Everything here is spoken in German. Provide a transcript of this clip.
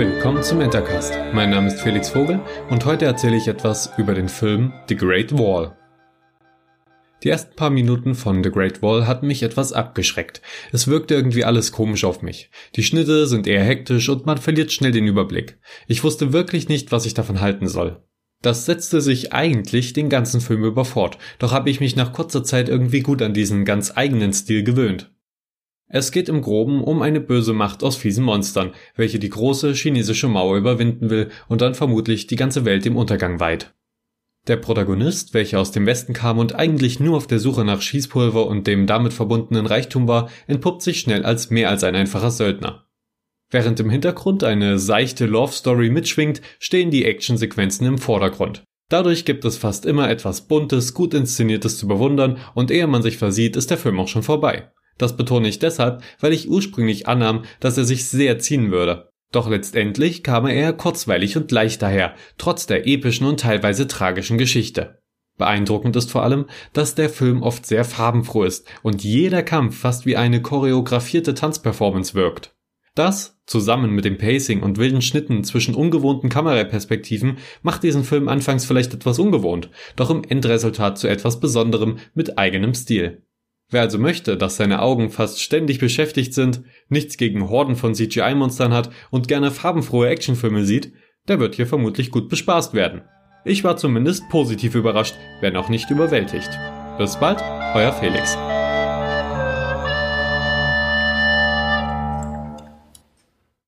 Willkommen zum Entercast. Mein Name ist Felix Vogel und heute erzähle ich etwas über den Film The Great Wall. Die ersten paar Minuten von The Great Wall hatten mich etwas abgeschreckt. Es wirkte irgendwie alles komisch auf mich. Die Schnitte sind eher hektisch und man verliert schnell den Überblick. Ich wusste wirklich nicht, was ich davon halten soll. Das setzte sich eigentlich den ganzen Film über fort, doch habe ich mich nach kurzer Zeit irgendwie gut an diesen ganz eigenen Stil gewöhnt. Es geht im Groben um eine böse Macht aus fiesen Monstern, welche die große chinesische Mauer überwinden will und dann vermutlich die ganze Welt dem Untergang weiht. Der Protagonist, welcher aus dem Westen kam und eigentlich nur auf der Suche nach Schießpulver und dem damit verbundenen Reichtum war, entpuppt sich schnell als mehr als ein einfacher Söldner. Während im Hintergrund eine seichte Love Story mitschwingt, stehen die Actionsequenzen im Vordergrund. Dadurch gibt es fast immer etwas Buntes, gut inszeniertes zu bewundern und ehe man sich versieht, ist der Film auch schon vorbei. Das betone ich deshalb, weil ich ursprünglich annahm, dass er sich sehr ziehen würde. Doch letztendlich kam er eher kurzweilig und leicht daher, trotz der epischen und teilweise tragischen Geschichte. Beeindruckend ist vor allem, dass der Film oft sehr farbenfroh ist und jeder Kampf fast wie eine choreografierte Tanzperformance wirkt. Das, zusammen mit dem Pacing und wilden Schnitten zwischen ungewohnten Kameraperspektiven, macht diesen Film anfangs vielleicht etwas ungewohnt, doch im Endresultat zu etwas Besonderem mit eigenem Stil. Wer also möchte, dass seine Augen fast ständig beschäftigt sind, nichts gegen Horden von CGI-Monstern hat und gerne farbenfrohe Actionfilme sieht, der wird hier vermutlich gut bespaßt werden. Ich war zumindest positiv überrascht, wenn auch nicht überwältigt. Bis bald, euer Felix.